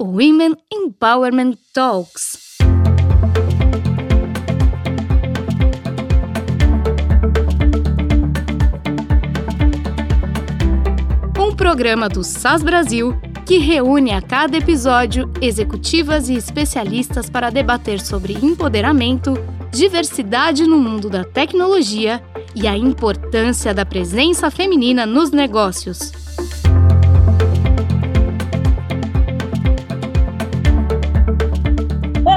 Women Empowerment Talks. Um programa do SAS Brasil que reúne a cada episódio executivas e especialistas para debater sobre empoderamento, diversidade no mundo da tecnologia e a importância da presença feminina nos negócios.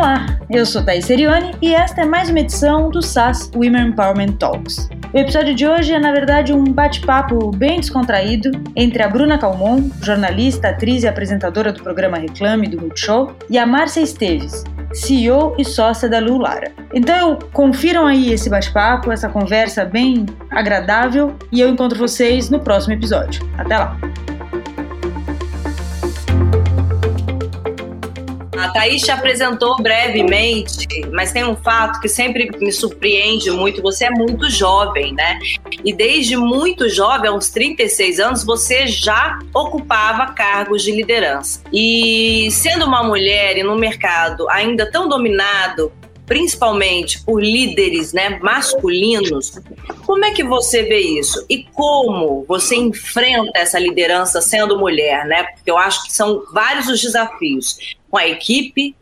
Olá, eu sou Thais Serioni e esta é mais uma edição do SAS Women Empowerment Talks. O episódio de hoje é, na verdade, um bate-papo bem descontraído entre a Bruna Calmon, jornalista, atriz e apresentadora do programa Reclame do Multishow, e a Márcia Esteves, CEO e sócia da Lulara. Então, confiram aí esse bate-papo, essa conversa bem agradável, e eu encontro vocês no próximo episódio. Até lá! Thaís te apresentou brevemente, mas tem um fato que sempre me surpreende muito. Você é muito jovem, né? E desde muito jovem, aos 36 anos, você já ocupava cargos de liderança. E sendo uma mulher e num mercado ainda tão dominado principalmente por líderes né, masculinos, como é que você vê isso? E como você enfrenta essa liderança sendo mulher, né? Porque eu acho que são vários os desafios com a equipe,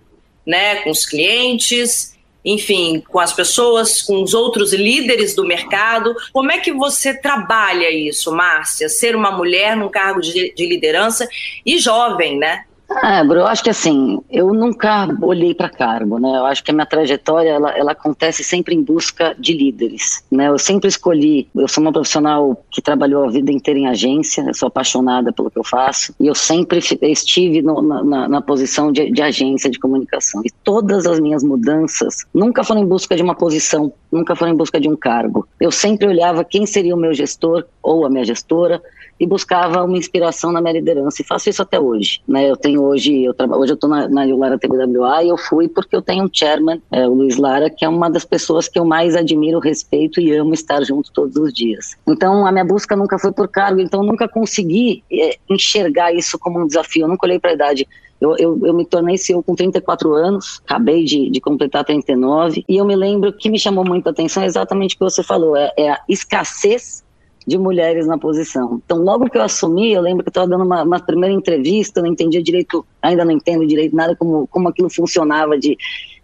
né, com os clientes, enfim, com as pessoas, com os outros líderes do mercado. Como é que você trabalha isso, Márcia? Ser uma mulher num cargo de, de liderança e jovem, né? Ah, Bru, eu acho que assim, eu nunca olhei para cargo, né? Eu acho que a minha trajetória, ela, ela acontece sempre em busca de líderes, né? Eu sempre escolhi, eu sou uma profissional que trabalhou a vida inteira em agência, eu sou apaixonada pelo que eu faço, e eu sempre estive no, na, na, posição de, de agência de comunicação. E todas as minhas mudanças nunca foram em busca de uma posição, nunca foram em busca de um cargo. Eu sempre olhava quem seria o meu gestor ou a minha gestora, e buscava uma inspiração na minha liderança. E faço isso até hoje. Né? Eu tenho hoje, eu tra... hoje eu estou na, na Lara TBWA e eu fui porque eu tenho um chairman, é, o Luiz Lara, que é uma das pessoas que eu mais admiro, respeito e amo estar junto todos os dias. Então a minha busca nunca foi por cargo, então nunca consegui é, enxergar isso como um desafio. Eu nunca olhei para a idade. Eu, eu, eu, me tornei CEO com 34 anos, acabei de, de, completar 39, e eu me lembro que me chamou muita atenção exatamente o que você falou, é, é a escassez de mulheres na posição. Então, logo que eu assumi, eu lembro que eu estava dando uma, uma, primeira entrevista, eu não entendia direito, ainda não entendo direito nada como, como aquilo funcionava de,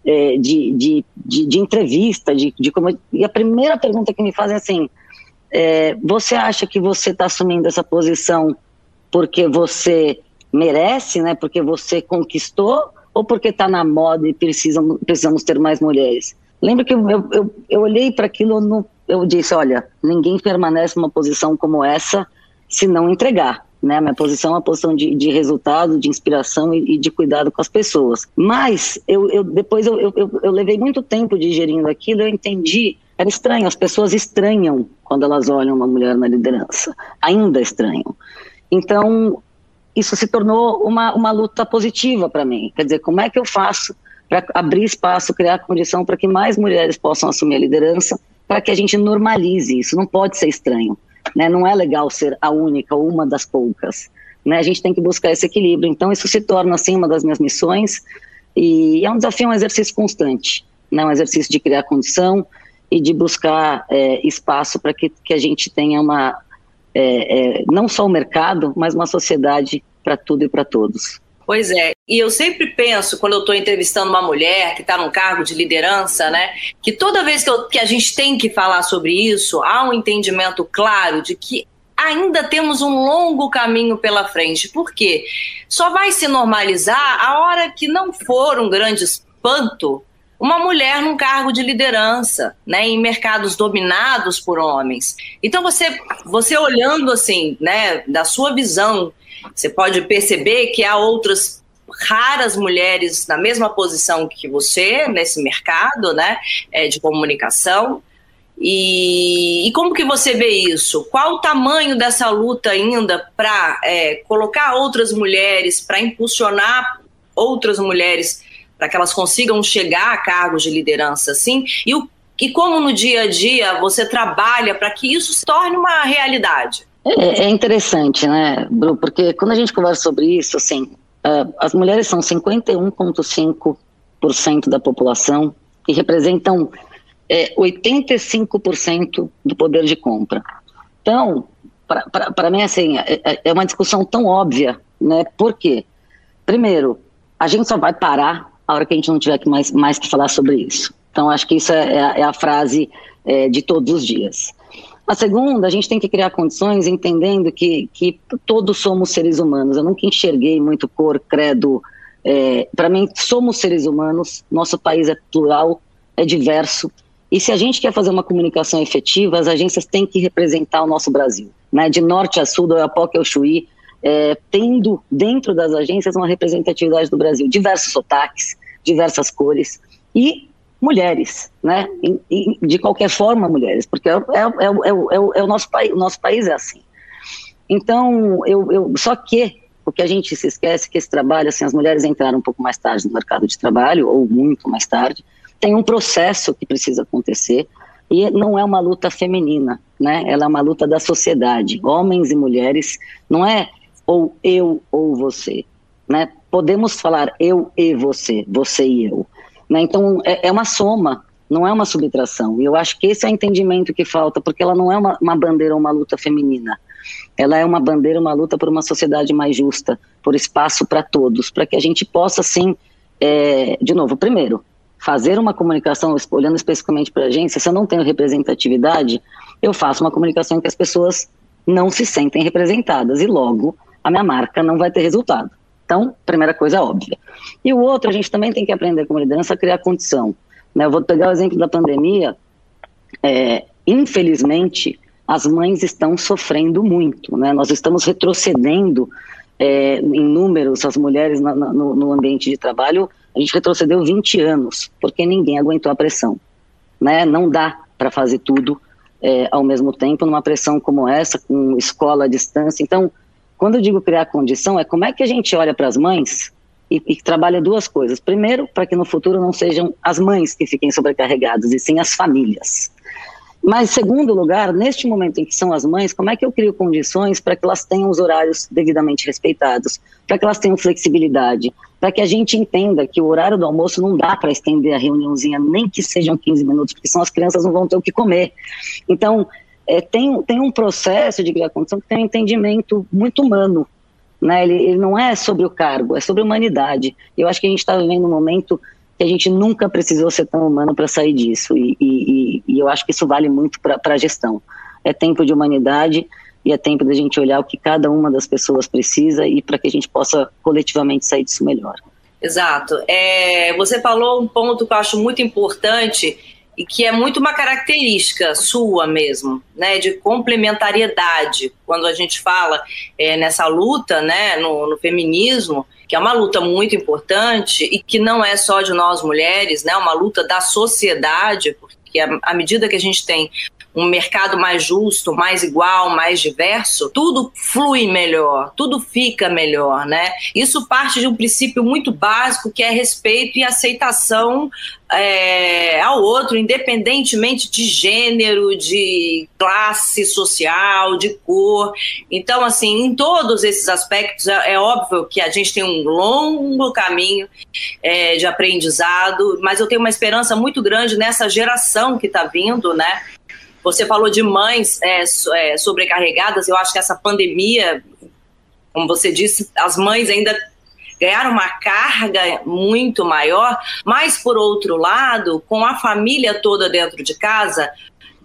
é, de, de, de, de, entrevista, de, de como... E a primeira pergunta que me fazem é assim, é, você acha que você está assumindo essa posição porque você merece, né, porque você conquistou, ou porque está na moda e precisam, precisamos ter mais mulheres? Lembro que eu, eu, eu olhei para aquilo no eu disse, olha, ninguém permanece numa posição como essa se não entregar. Né? Minha posição é uma posição de, de resultado, de inspiração e, e, de cuidado com as pessoas. Mas eu, eu depois eu, eu, eu levei muito tempo digerindo aquilo, eu entendi era estranho, as pessoas estranham quando elas olham uma mulher na liderança, ainda estranham. Então, isso se tornou uma, uma luta positiva para mim. Quer dizer, como é que eu faço para abrir espaço, criar condição para que mais mulheres possam assumir a liderança para que a gente normalize isso. Não pode ser estranho. Né? Não é legal ser a única ou uma das poucas. Né? A gente tem que buscar esse equilíbrio. Então, isso se torna, assim, uma das minhas missões. E é um desafio, um exercício constante. Né? Um exercício de criar condição e de buscar é, espaço para que, que a gente tenha uma. É, é, não só o mercado, mas uma sociedade para tudo e para todos. Pois é, e eu sempre penso, quando eu estou entrevistando uma mulher que está num cargo de liderança, né, que toda vez que, eu, que a gente tem que falar sobre isso, há um entendimento claro de que ainda temos um longo caminho pela frente. Por quê? Só vai se normalizar a hora que não for um grande espanto uma mulher num cargo de liderança, né, em mercados dominados por homens. Então você, você olhando assim, né, da sua visão você pode perceber que há outras raras mulheres na mesma posição que você nesse mercado, né, é, de comunicação. E, e, como que você vê isso? Qual o tamanho dessa luta ainda para é, colocar outras mulheres, para impulsionar outras mulheres para que elas consigam chegar a cargos de liderança, assim? E, o, e como no dia a dia você trabalha para que isso se torne uma realidade? É, é interessante, né, Bru? Porque quando a gente conversa sobre isso, assim, uh, as mulheres são 51,5% da população e representam é, 85% do poder de compra. Então, para mim, assim, é, é, é, uma discussão tão óbvia, né? Por quê? Primeiro, a gente só vai parar a hora que a gente não tiver mais, mais que falar sobre isso. Então, acho que isso é, é, a, é frase é, de todos os dias. A segunda, a gente tem que criar condições entendendo que, que todos somos seres humanos. Eu nunca enxerguei muito cor, credo. É, Para mim, somos seres humanos, nosso país é plural, é diverso. E se a gente quer fazer uma comunicação efetiva, as agências têm que representar o nosso Brasil. Né? De norte a sul, do Oiapoque ao Chuí, é, tendo dentro das agências uma representatividade do Brasil. Diversos sotaques, diversas cores. E mulheres, né? E, e, de qualquer forma, mulheres, porque é, é, é, é o nosso país, o nosso país é assim. Então, eu, eu, só que o que a gente se esquece que esse trabalho, assim, as mulheres entraram um pouco mais tarde no mercado de trabalho, ou muito mais tarde, tem um processo que precisa acontecer, e não é uma luta feminina, né? Ela é uma luta da sociedade, homens e mulheres, não é ou eu ou você, né? Podemos falar eu e você, você e eu, né? Então, é, é, uma soma, não é uma subtração. E eu acho que esse é o entendimento que falta, porque ela não é uma, uma bandeira ou uma luta feminina. Ela é uma bandeira, uma luta por uma sociedade mais justa, por espaço para todos, para que a gente possa, sim, é, de novo, primeiro, fazer uma comunicação, olhando especificamente para a agência, se eu não tenho representatividade, eu faço uma comunicação em que as pessoas não se sentem representadas e logo a minha marca não vai ter resultado. Então, primeira coisa óbvia. E o outro, a gente também tem que aprender como liderança a criar condição. Né? Eu vou pegar o exemplo da pandemia. É, infelizmente, as mães estão sofrendo muito. Né? Nós estamos retrocedendo é, em números, as mulheres na, na, no, no, ambiente de trabalho, a gente retrocedeu 20 anos, porque ninguém aguentou a pressão. Né? Não dá para fazer tudo é, ao mesmo tempo numa pressão como essa, com escola à distância. Então, quando eu digo criar condição, é como é que a gente olha para as mães e, e, trabalha duas coisas. Primeiro, para que no futuro não sejam as mães que fiquem sobrecarregadas, e sim as famílias. Mas, segundo lugar, neste momento em que são as mães, como é que eu crio condições para que elas tenham os horários devidamente respeitados, para que elas tenham flexibilidade, para que a gente entenda que o horário do almoço não dá para estender a reuniãozinha, nem que sejam 15 minutos, porque senão as crianças não vão ter o que comer. Então, é, tem, tem um processo de condição que tem um entendimento muito humano. Né? Ele, ele não é sobre o cargo, é sobre a humanidade. Eu acho que a gente está vivendo um momento que a gente nunca precisou ser tão humano para sair disso. E, e, e, eu acho que isso vale muito para a gestão. É tempo de humanidade e é tempo da gente olhar o que cada uma das pessoas precisa e para que a gente possa coletivamente sair disso melhor. Exato. É, você falou um ponto que eu acho muito importante e que é muito uma característica sua mesmo, né, de complementariedade. Quando a gente fala é, nessa luta, né, no, no, feminismo, que é uma luta muito importante e que não é só de nós mulheres, né, uma luta da sociedade, porque à medida que a gente tem um mercado mais justo, mais igual, mais diverso, tudo flui melhor, tudo fica melhor, né? Isso parte de um princípio muito básico que é respeito e aceitação é, ao outro, independentemente de gênero, de classe social, de cor. Então, assim, em todos esses aspectos, é, é óbvio que a gente tem um longo caminho é, de aprendizado, mas eu tenho uma esperança muito grande nessa geração que está vindo, né? Você falou de mães é, é, sobrecarregadas. Eu acho que essa pandemia, como você disse, as mães ainda ganharam uma carga muito maior, mas por outro lado, com a família toda dentro de casa,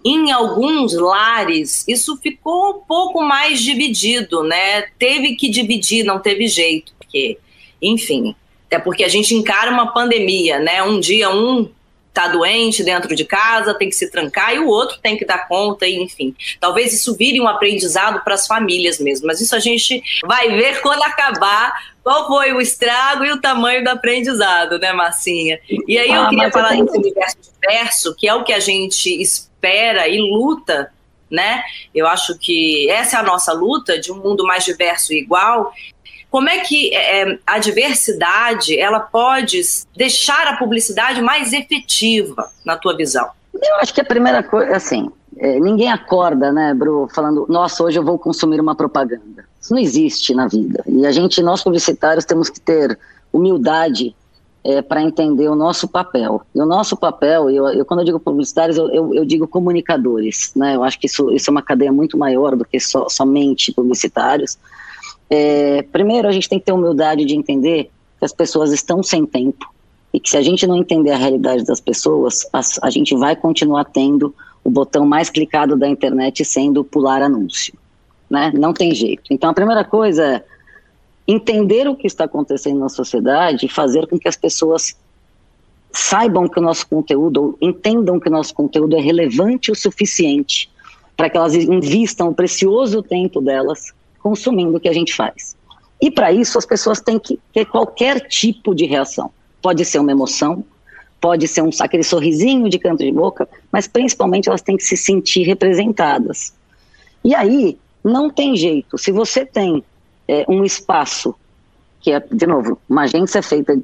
em alguns lares isso ficou um pouco mais dividido, né? Teve que dividir, não teve jeito, porque, enfim, é porque a gente encara uma pandemia, né? Um dia um está doente dentro de casa, tem que se trancar e o outro tem que dar conta, e enfim. Talvez isso vire um aprendizado para as famílias mesmo, mas isso a gente vai ver quando acabar qual foi o estrago e o tamanho do aprendizado, né, Marcinha? E aí eu ah, queria falar desse universo diverso, que é o que a gente espera e luta né? Eu acho que essa é a nossa luta de um mundo mais diverso e igual. Como é que é, a diversidade ela pode deixar a publicidade mais efetiva, na tua visão? Eu acho que a primeira coisa, assim, é, ninguém acorda, né, Bru, falando, nossa, hoje eu vou consumir uma propaganda. Isso não existe na vida. E a gente, nós publicitários, temos que ter humildade é, para entender o nosso papel. E o nosso papel, eu, eu quando eu digo publicitários, eu, eu, eu, digo comunicadores. Né? Eu acho que isso, isso é uma cadeia muito maior do que so, somente publicitários. É, primeiro, a gente tem que ter humildade de entender que as pessoas estão sem tempo e que se a gente não entender a realidade das pessoas, a, a gente vai continuar tendo o botão mais clicado da internet sendo pular anúncio. Né? Não tem jeito. Então, a primeira coisa é entender o que está acontecendo na sociedade e fazer com que as pessoas saibam que o nosso conteúdo, ou entendam que o nosso conteúdo é relevante o suficiente para que elas invistam o precioso tempo delas consumindo o que a gente faz. E para isso as pessoas têm que ter qualquer tipo de reação. Pode ser uma emoção, pode ser um, aquele sorrisinho de canto de boca, mas principalmente elas têm que se sentir representadas. E aí, não tem jeito. Se você tem é, um espaço que é, de novo, uma agência feita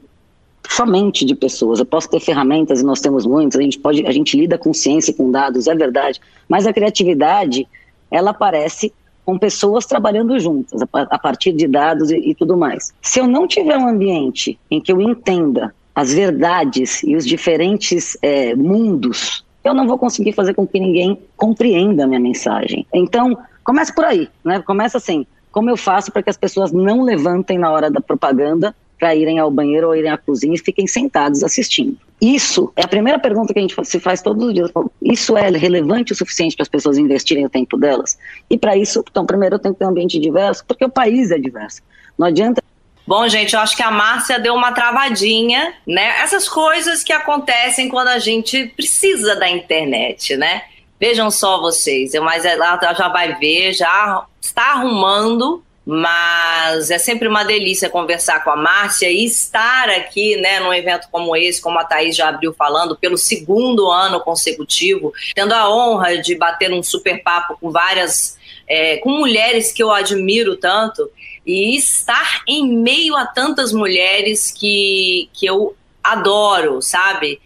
somente de pessoas. Eu posso ter ferramentas e nós temos muitas. A gente pode, a gente lida com ciência, com dados, é verdade. Mas a criatividade, ela aparece com pessoas trabalhando juntas, a partir de dados e, e tudo mais. Se eu não tiver um ambiente em que eu entenda as verdades e os diferentes é, mundos, eu não vou conseguir fazer com que ninguém compreenda a minha mensagem. Então, começa por aí, né? Começa assim, como eu faço para que as pessoas não levantem na hora da propaganda para irem ao banheiro ou irem à cozinha e fiquem sentados assistindo? Isso é a primeira pergunta que a gente se faz todos os dias. Isso é relevante o suficiente para as pessoas investirem o tempo delas? E para isso, então, primeiro eu tenho que ter um ambiente diverso, porque o país é diverso. Não adianta Bom, gente, eu acho que a Márcia deu uma travadinha, né? Essas coisas que acontecem quando a gente precisa da internet, né? Vejam só vocês, mas ela já vai ver, já está arrumando, mas é sempre uma delícia conversar com a Márcia e estar aqui, né, num evento como esse, como a Thaís já abriu falando, pelo segundo ano consecutivo, tendo a honra de bater um super papo com várias, é, com mulheres que eu admiro tanto e estar em meio a tantas mulheres que, que eu adoro, sabe?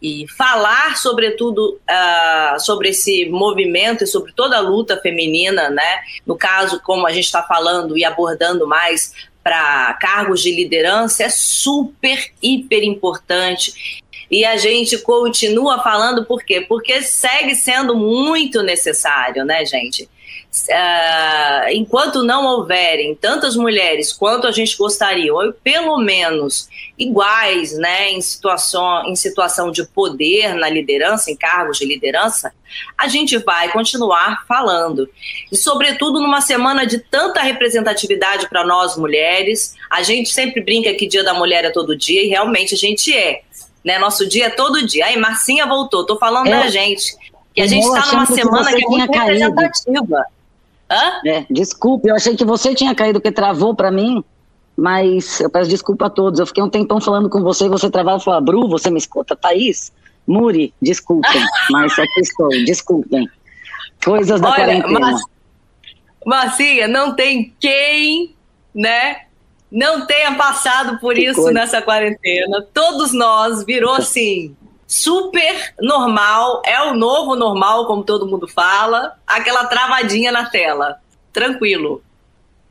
E falar sobretudo uh, sobre esse movimento e sobre toda a luta feminina, né? No caso, como a gente está falando e abordando mais para cargos de liderança, é super, hiper importante. E a gente continua falando por quê? Porque segue sendo muito necessário, né, gente? Uh, enquanto não houverem tantas mulheres quanto a gente gostaria, ou pelo menos iguais, né, em situação, em situação de poder na liderança, em cargos de liderança, a gente vai continuar falando. E, sobretudo, numa semana de tanta representatividade para nós mulheres, a gente sempre brinca que Dia da Mulher é todo dia, e realmente a gente é. Né? Nosso dia é todo dia. Aí, Marcinha voltou, tô falando é. da gente. Que a gente está numa semana que, que é muito representativa. Hã? É, desculpe, eu achei que você tinha caído, que travou para mim, mas eu peço desculpa a todos. Eu fiquei um tempão falando com você e você travava e falou, Bru, você me escuta? Thaís? Muri, desculpem, mas aqui estou, desculpem. Coisas da Olha, quarentena. Mas, Marcinha, não tem quem, né, não tenha passado por que isso coisa. nessa quarentena. Todos nós virou assim, super normal, é o novo normal, como todo mundo fala, aquela travadinha na tela. Tranquilo.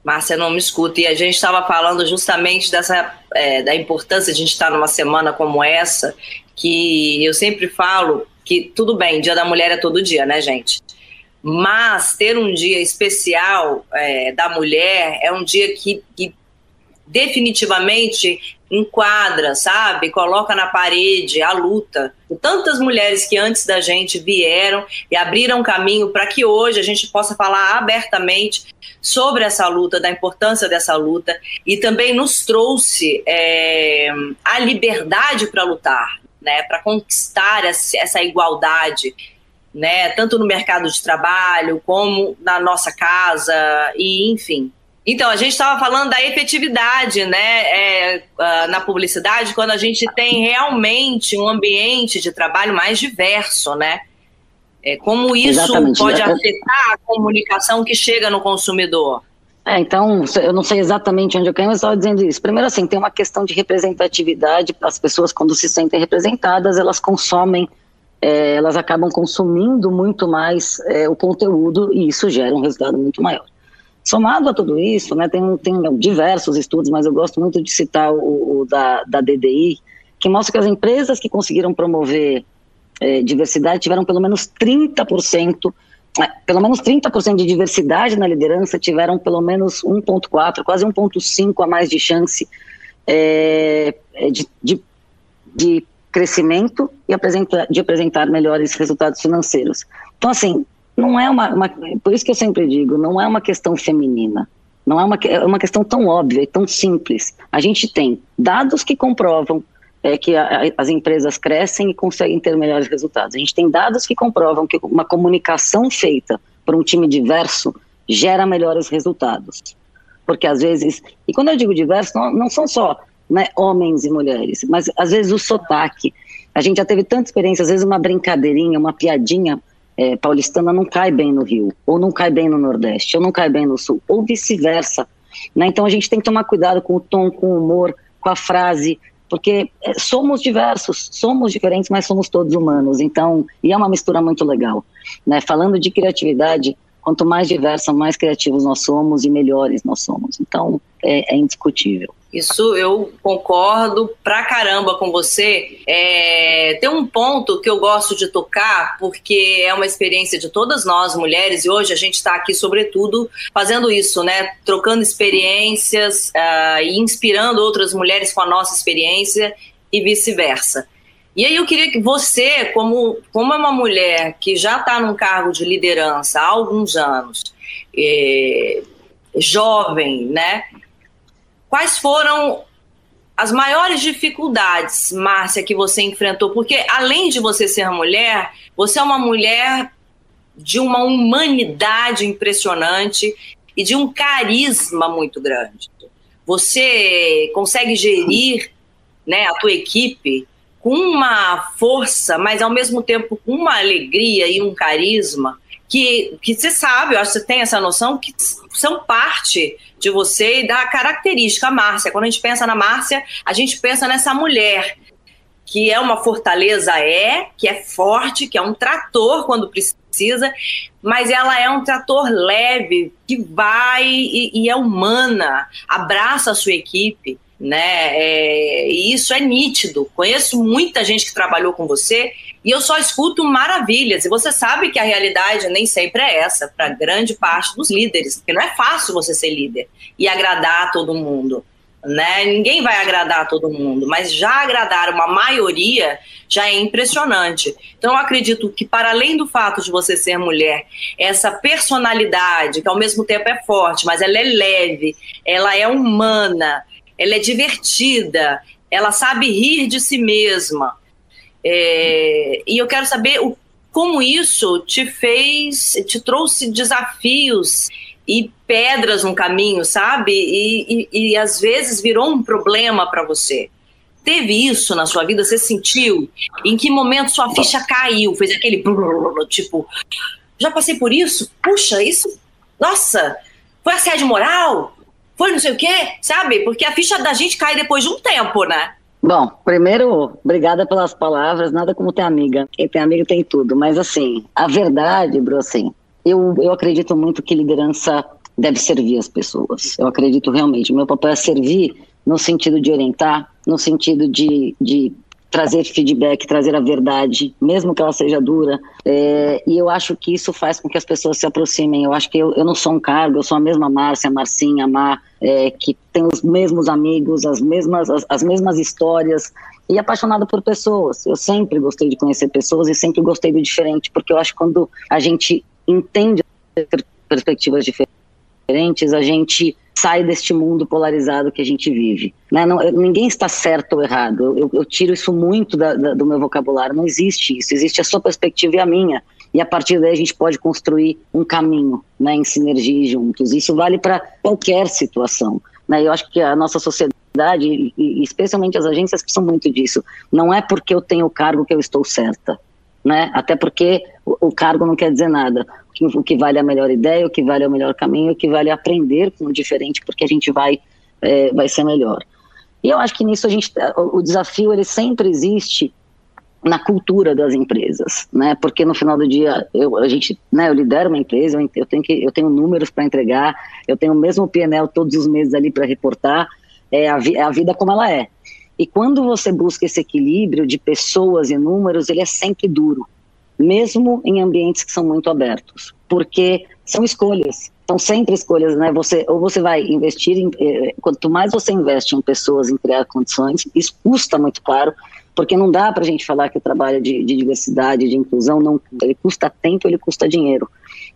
Márcia não me escuta. E a gente estava falando justamente dessa é, da importância de a gente estar numa semana como essa, que eu sempre falo que tudo bem, Dia da Mulher é todo dia, né, gente? Mas ter um dia especial é, da mulher é um dia que, que definitivamente enquadra, sabe? Coloca na parede a luta. Tantas mulheres que antes da gente vieram e abriram caminho para que hoje a gente possa falar abertamente sobre essa luta, da importância dessa luta e também nos trouxe é, a liberdade para lutar, né? Para conquistar essa igualdade. Né, tanto no mercado de trabalho como na nossa casa e enfim então, a gente estava falando da efetividade né, é, uh, na publicidade quando a gente tem realmente um ambiente de trabalho mais diverso, né? É, como isso Exatamente. pode afetar a comunicação que chega no consumidor? É, então, eu não sei exatamente onde eu caí, mas estava dizendo isso. Primeiro, assim, tem uma questão de representatividade. As pessoas, quando se sentem representadas, elas consomem, é, elas acabam consumindo muito mais é, o conteúdo e isso gera um resultado muito maior. Somado a tudo isso, né, tem, tem diversos estudos, mas eu gosto muito de citar o, o da, da DDI, que mostra que as empresas que conseguiram promover eh, diversidade tiveram pelo menos 30%, eh, pelo menos 30% de diversidade na liderança, tiveram pelo menos 1,4, quase 1,5 a mais de chance eh, de, de, de crescimento e de apresentar melhores resultados financeiros. Então, assim, não é uma, uma, Por isso que eu sempre digo, não é uma questão feminina. Não é uma, é uma questão tão óbvia e tão simples. A gente tem dados que comprovam é, que a, as empresas crescem e conseguem ter melhores resultados. A gente tem dados que comprovam que uma comunicação feita por um time diverso gera melhores resultados. Porque às vezes, e quando eu digo diverso, não, não são só né, homens e mulheres, mas às vezes o sotaque. A gente já teve tanta experiência, às vezes uma brincadeirinha, uma piadinha é, paulistana não cai bem no Rio, ou não cai bem no Nordeste, ou não cai bem no Sul, ou vice-versa. Né? Então a gente tem que tomar cuidado com o tom, com o humor, com a frase, porque é, somos diversos, somos diferentes, mas somos todos humanos. Então, e é uma mistura muito legal. Né? Falando de criatividade, quanto mais diversa, mais criativos nós somos e melhores nós somos. Então, é, é indiscutível. Isso eu concordo pra caramba com você. É, tem um ponto que eu gosto de tocar, porque é uma experiência de todas nós, mulheres, e hoje a gente está aqui, sobretudo, fazendo isso, né? Trocando experiências uh, e inspirando outras mulheres com a nossa experiência e vice-versa. E aí eu queria que você, como, como é uma mulher que já está num cargo de liderança há alguns anos, é, jovem, né? Quais foram as maiores dificuldades, Márcia, que você enfrentou? Porque além de você ser mulher, você é uma mulher de uma humanidade impressionante e de um carisma muito grande. Você consegue gerir né, a tua equipe com uma força, mas ao mesmo tempo com uma alegria e um carisma que, que você sabe, eu acho que você tem essa noção, que são parte de você e da característica Márcia. Quando a gente pensa na Márcia, a gente pensa nessa mulher que é uma fortaleza, é, que é forte, que é um trator quando precisa, mas ela é um trator leve, que vai e, e é humana, abraça a sua equipe, né? É, e isso é nítido. Conheço muita gente que trabalhou com você e eu só escuto maravilhas. E você sabe que a realidade nem sempre é essa para grande parte dos líderes, porque não é fácil você ser líder e agradar a todo mundo. Né? Ninguém vai agradar a todo mundo, mas já agradar uma maioria já é impressionante. Então eu acredito que para além do fato de você ser mulher, essa personalidade que ao mesmo tempo é forte, mas ela é leve, ela é humana, ela é divertida, ela sabe rir de si mesma, é, e eu quero saber o, como isso te fez, te trouxe desafios e pedras no caminho, sabe? E, e, e às vezes virou um problema para você. Teve isso na sua vida? Você sentiu? Em que momento sua ficha caiu? Fez aquele tipo, já passei por isso? Puxa, isso, nossa, foi assédio moral? Foi não sei o quê, sabe? Porque a ficha da gente cai depois de um tempo, né? Bom, primeiro, obrigada pelas palavras, nada como ter amiga. Quem tem amigo tem tudo. Mas assim, a verdade, bro, assim, eu, eu acredito muito que liderança deve servir as pessoas. Eu acredito realmente. Meu papel é servir no sentido de orientar, no sentido de, de trazer feedback, trazer a verdade, mesmo que ela seja dura. É, e eu acho que isso faz com que as pessoas se aproximem. Eu acho que eu, eu não sou um cargo, eu sou a mesma Márcia, Marcinha, Mar, é, que tem os mesmos amigos, as mesmas, as, as mesmas histórias e apaixonada por pessoas. Eu sempre gostei de conhecer pessoas e sempre gostei do diferente, porque eu acho que quando a gente entende perspectivas diferentes, a gente sai deste mundo polarizado que a gente vive. Né? Não, ninguém está certo ou errado. Eu, eu tiro isso muito da, da, do meu vocabulário. Não existe isso. Existe a sua perspectiva e a minha. E a partir daí a gente pode construir um caminho né, em sinergia juntos. Isso vale para qualquer situação. Né? Eu acho que a nossa sociedade, e especialmente as agências, precisam muito disso. Não é porque eu tenho o cargo que eu estou certa. Né? Até porque o, o cargo não quer dizer nada que, o que vale a melhor ideia, o que vale o melhor caminho, o que vale aprender com o diferente, porque a gente vai, é, vai ser melhor. E eu acho que nisso a gente, o, desafio ele sempre existe na cultura das empresas, né? Porque no final do dia eu, a gente, né? Eu lidero uma empresa, eu tenho que, eu tenho números para entregar, eu tenho o mesmo PNL todos os meses ali para reportar, é a, é a vida como ela é. E quando você busca esse equilíbrio de pessoas e números, ele é sempre duro, mesmo em ambientes que são muito abertos, porque são escolhas. São sempre escolhas, né? Você ou você vai investir em, eh, quanto mais você investe em pessoas, em criar condições, isso custa muito caro, porque não dá para a gente falar que o trabalho de, de, diversidade, de inclusão, não, ele custa tempo, ele custa dinheiro.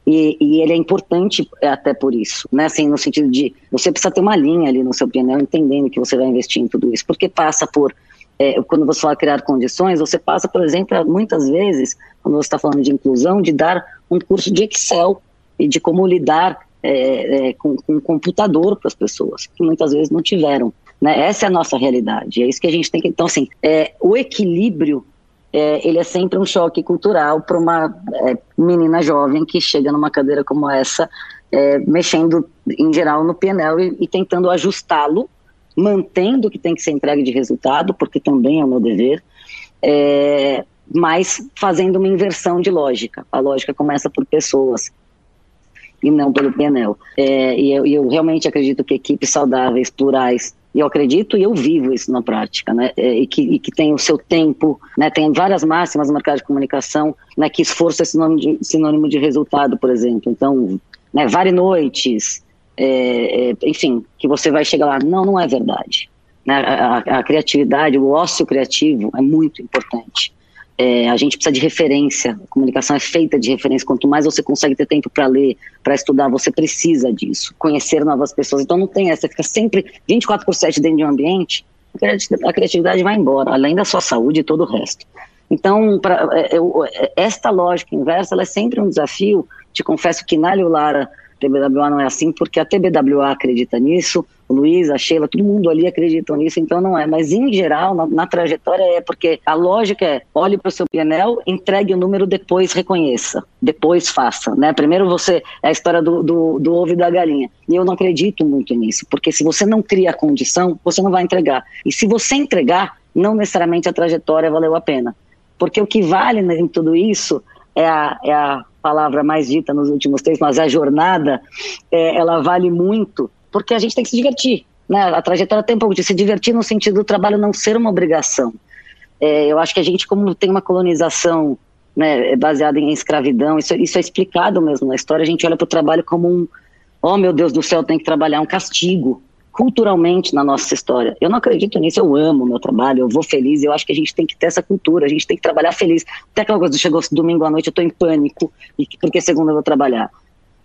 E, e, ele é importante até por isso, né? Assim, no sentido de você precisa ter uma linha ali no seu PNL, entendendo que você vai investir em tudo isso, porque passa por é, quando você fala criar condições, você passa, por exemplo, muitas vezes, quando você está falando de inclusão, de dar um curso de Excel e de como lidar é, é, com, com computador para as pessoas, que muitas vezes não tiveram. Né? Essa é a nossa realidade, é isso que a gente tem que. Então, assim, é, o equilíbrio é, ele é sempre um choque cultural para uma é, menina jovem que chega numa cadeira como essa, mexendo em geral no PNL e, e tentando ajustá-lo, mantendo o que tem que ser entregue de resultado, porque também é o meu dever, é, mas fazendo uma inversão de lógica. A lógica começa por pessoas e não pelo PNL. É, e eu, eu realmente acredito que equipes saudáveis, plurais, eu acredito e eu vivo isso na prática, né? É, e, que, e que tem o seu tempo, né? Tem várias máximas no mercado de comunicação, né? Que esforço é sinônimo de, sinônimo de resultado, por exemplo. Então, né? Várias noites, é, é, enfim, que você vai chegar lá. Não, não é verdade. Né? A, a, a criatividade, o ócio criativo é muito importante. É, a gente precisa de referência, a comunicação é feita de referência. Quanto mais você consegue ter tempo para ler, para estudar, você precisa disso, conhecer novas pessoas. Então não tem essa, fica sempre 24 por 7 dentro de um ambiente, a criatividade vai embora, além da sua saúde e todo o resto. Então, pra, é, é, esta lógica inversa, é sempre um desafio. Te confesso que na Lara TBWA não é assim, porque a TBWA acredita nisso, o Luiz, a Sheila, todo mundo ali acredita nisso, então não é. Mas em geral, na, na trajetória é porque a lógica é olhe para o seu PNL, entregue o número, depois reconheça, depois faça. Né? Primeiro você, é a história do, do, do ovo e da galinha. E eu não acredito muito nisso, porque se você não cria a condição, você não vai entregar. E se você entregar, não necessariamente a trajetória valeu a pena. Porque o que vale em tudo isso é a, é a palavra mais dita nos últimos tempos, mas a jornada, é, ela vale muito, porque a gente tem que se divertir. Né? A trajetória tem um pouco de se divertir no sentido do trabalho não ser uma obrigação. É, eu acho que a gente, como tem uma colonização né, baseada em escravidão, isso, isso é explicado mesmo na história, a gente olha para o trabalho como um, oh meu Deus do céu, tem que trabalhar, um castigo culturalmente na nossa história. Eu não acredito nisso, eu amo meu trabalho, eu vou feliz, eu acho que a gente tem que ter essa cultura, a gente tem que trabalhar feliz. Até aquela coisa, chegou domingo à noite, eu estou em pânico, porque segunda eu vou trabalhar.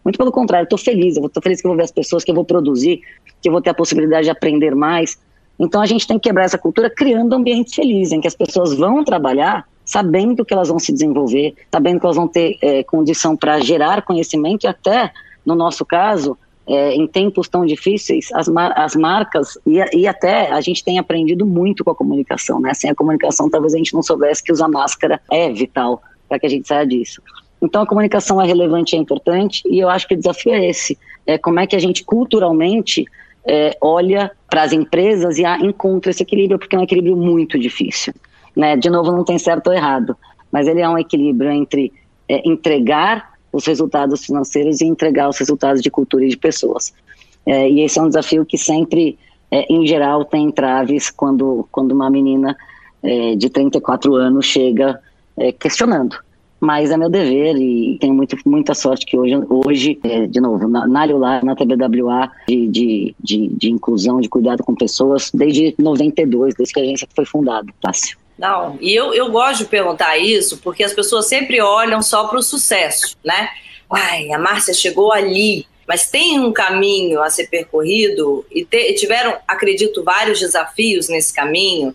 Muito pelo contrário, estou feliz, eu estou feliz que eu vou ver as pessoas, que eu vou produzir, que eu vou ter a possibilidade de aprender mais. Então a gente tem que quebrar essa cultura criando ambientes felizes, em que as pessoas vão trabalhar sabendo que elas vão se desenvolver, sabendo que elas vão ter é, condição para gerar conhecimento e até, no nosso caso, é, em tempos tão difíceis, as, mar as marcas, e, e, até a gente tem aprendido muito com a comunicação, né? Sem a comunicação, talvez a gente não soubesse que usar máscara é vital para que a gente saia disso. Então, a comunicação é relevante e é importante, e eu acho que o desafio é esse: é como é que a gente culturalmente é, olha para as empresas e encontra esse equilíbrio, porque é um equilíbrio muito difícil. Né? De novo, não tem certo ou errado, mas ele é um equilíbrio entre é, entregar os resultados financeiros e entregar os resultados de cultura e de pessoas. É, e esse é um desafio que sempre, é, em geral, tem entraves quando, quando uma menina é, de 34 anos chega é, questionando. Mas é meu dever e tenho muito, muita sorte que hoje, hoje é, de novo, na, na na TBWA, de, de, de, de inclusão, de cuidado com pessoas, desde 92, desde que a agência foi fundada, Tássio. Não, e eu, eu gosto de perguntar isso porque as pessoas sempre olham só para o sucesso, né? Ai, a Márcia chegou ali, mas tem um caminho a ser percorrido e te, tiveram, acredito, vários desafios nesse caminho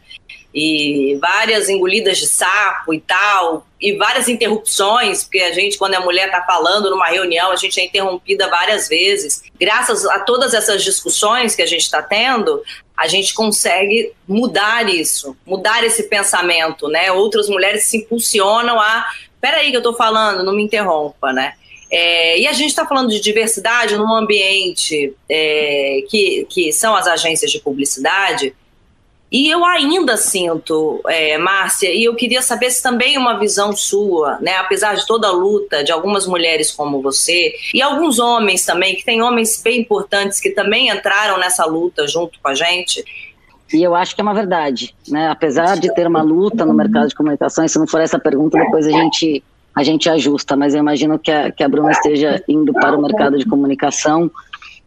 e várias engolidas de sapo e tal, e várias interrupções, porque a gente, quando a mulher está falando numa reunião, a gente é interrompida várias vezes. Graças a todas essas discussões que a gente está tendo, a gente consegue mudar isso, mudar esse pensamento, né? Outras mulheres se impulsionam a, peraí que eu estou falando, não me interrompa, né? É, e a gente está falando de diversidade num ambiente é, que, que são as agências de publicidade, E eu ainda sinto, é, Márcia, e eu queria saber se também uma visão sua, né? Apesar de toda a luta de algumas mulheres como você e alguns homens também, que tem homens bem importantes que também entraram nessa luta junto com a gente. E eu acho que é uma verdade, né? Apesar de ter uma luta no mercado de comunicação, se não for essa pergunta, depois a gente a gente ajusta, mas eu imagino que a, que a Bruna esteja indo para o mercado de comunicação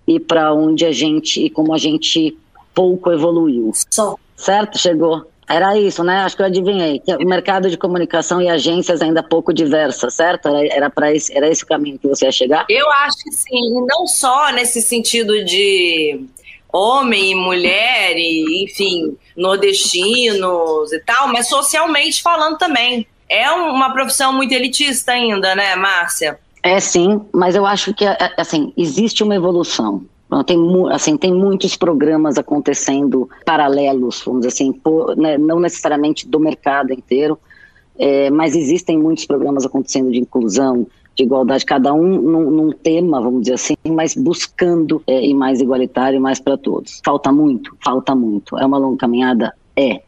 e para onde a gente e como a gente pouco evoluiu. Só. Certo? Chegou. Era isso, né? Acho que eu adivinhei. O mercado de comunicação e agências ainda pouco diversa, certo? Era, para esse, era esse o caminho que você ia chegar? Eu acho que sim. E não só nesse sentido de homem e mulher, e, enfim, nordestinos e tal, mas socialmente falando também. É uma profissão muito elitista ainda, né, Márcia? É sim, mas eu acho que é, assim existe uma evolução. Tem, assim, tem muitos programas acontecendo paralelos, vamos dizer assim, por, né, não necessariamente do mercado inteiro, é, mas existem muitos programas acontecendo de inclusão, de igualdade, cada um num, num tema, vamos dizer assim, mas buscando é, ir mais igualitário, mais para todos. Falta muito, falta muito. É uma longa caminhada? É.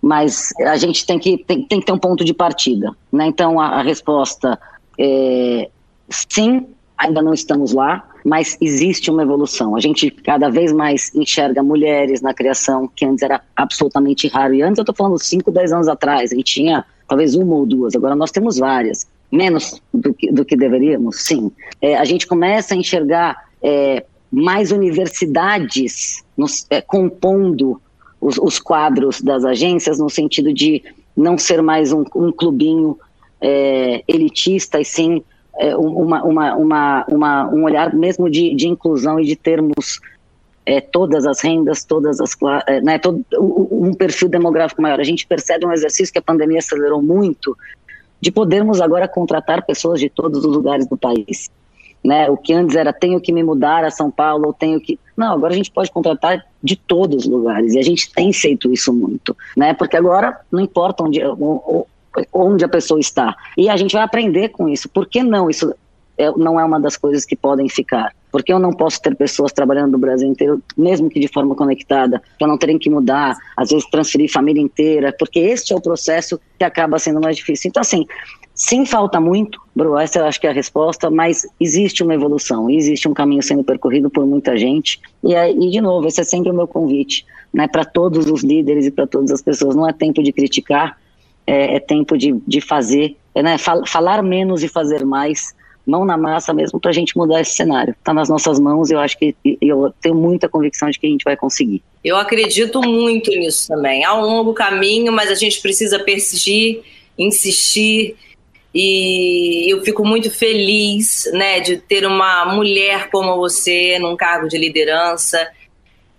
Mas a gente tem que, tem, tem que ter um ponto de partida. Né? Então, a, a resposta é sim, ainda não estamos lá, mas existe uma evolução. A gente cada vez mais enxerga mulheres na criação, que antes era absolutamente raro. E antes eu estou falando 5, 10 anos atrás, a gente tinha talvez uma ou duas, agora nós temos várias. Menos do que, do que deveríamos, sim. É, a gente começa a enxergar é, mais universidades nos, é, compondo os, os, quadros das agências, no sentido de não ser mais um, um clubinho é, elitista, e sim uma, uma, uma, uma, um olhar mesmo de, de inclusão e de termos é, todas as rendas, todas as é, né, todo, um perfil demográfico maior. A gente percebe um exercício que a pandemia acelerou muito, de podermos agora contratar pessoas de todos os lugares do país. Né, o que antes era tenho que me mudar a São Paulo, ou tenho que. Não, agora a gente pode contratar de todos os lugares, e a gente tem feito isso muito, né? Porque agora não importa onde, onde a pessoa está. E a gente vai aprender com isso. Por que não? Isso é, não é uma das coisas que podem ficar. Porque eu não posso ter pessoas trabalhando no Brasil inteiro, mesmo que de forma conectada, para não terem que mudar, às vezes transferir família inteira, porque este é o processo que acaba sendo mais difícil. Então, assim, sim, falta muito, Bru, essa eu acho que é a resposta, mas existe uma evolução, existe um caminho sendo percorrido por muita gente. E, e de novo, esse é sempre o meu convite, né, para todos os líderes e para todas as pessoas. Não é tempo de criticar, é, é tempo de, de fazer, né, fal, falar menos e fazer mais, mão na massa mesmo para a gente mudar esse cenário. Está nas nossas mãos e eu acho que eu tenho muita convicção de que a gente vai conseguir. Eu acredito muito nisso também. Há um longo caminho, mas a gente precisa persistir, insistir. E eu fico muito feliz né, de ter uma mulher como você num cargo de liderança,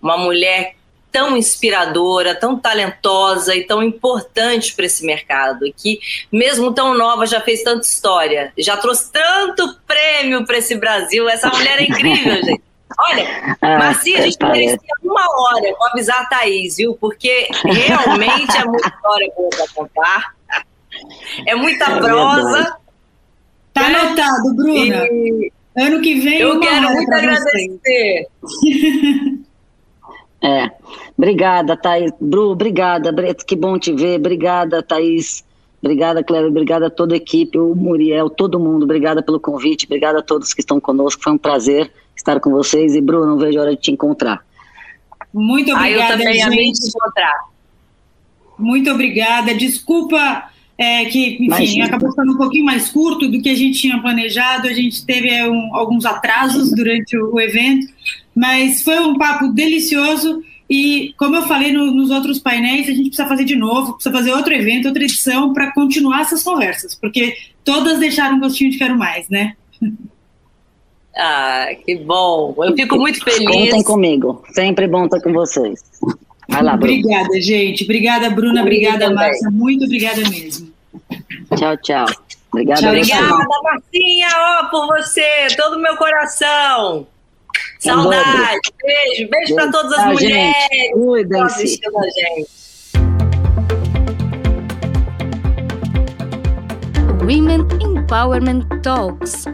uma mulher tão inspiradora, tão talentosa e tão importante para esse mercado, e que, mesmo tão nova, já fez tanta história, já trouxe tanto prêmio para esse Brasil. Essa mulher é incrível, gente. Olha, ah, Marcia, a gente merecia uma hora com avisar a Thaís, viu? Porque realmente é muita história boa para contar. É muita é prosa. Tá anotado, Bruna. E... Ano que vem. Eu quero muito agradecer. É. Obrigada, Thaís. Bru, obrigada. Que bom te ver. Obrigada, Thaís. Obrigada, Cléber. Obrigada a toda a equipe, o Muriel, todo mundo. Obrigada pelo convite. Obrigada a todos que estão conosco. Foi um prazer estar com vocês. E, Bruno, não vejo a hora de te encontrar. Muito obrigada, ah, eu também gente. amei te encontrar. Muito obrigada. Desculpa é, que, enfim, Imagina. acabou ficando um pouquinho mais curto do que a gente tinha planejado. A gente teve é, um, alguns atrasos durante o, o evento, mas foi um papo delicioso. E, como eu falei no, nos outros painéis, a gente precisa fazer de novo, precisa fazer outro evento, outra edição, para continuar essas conversas, porque todas deixaram um gostinho de quero mais, né? Ah, que bom! Eu fico muito feliz. Contem comigo, sempre bom estar com vocês. Vai lá, Bruna. Obrigada, gente. Obrigada, Bruna. Obrigada, Márcia. Muito obrigada mesmo. Tchau, tchau. Obrigada, tchau, obrigada Marcinha, ó, por você, todo o meu coração. Saudade, beijo, beijo, beijo. para todas as mulheres Cuidem-se. Women Empowerment Talks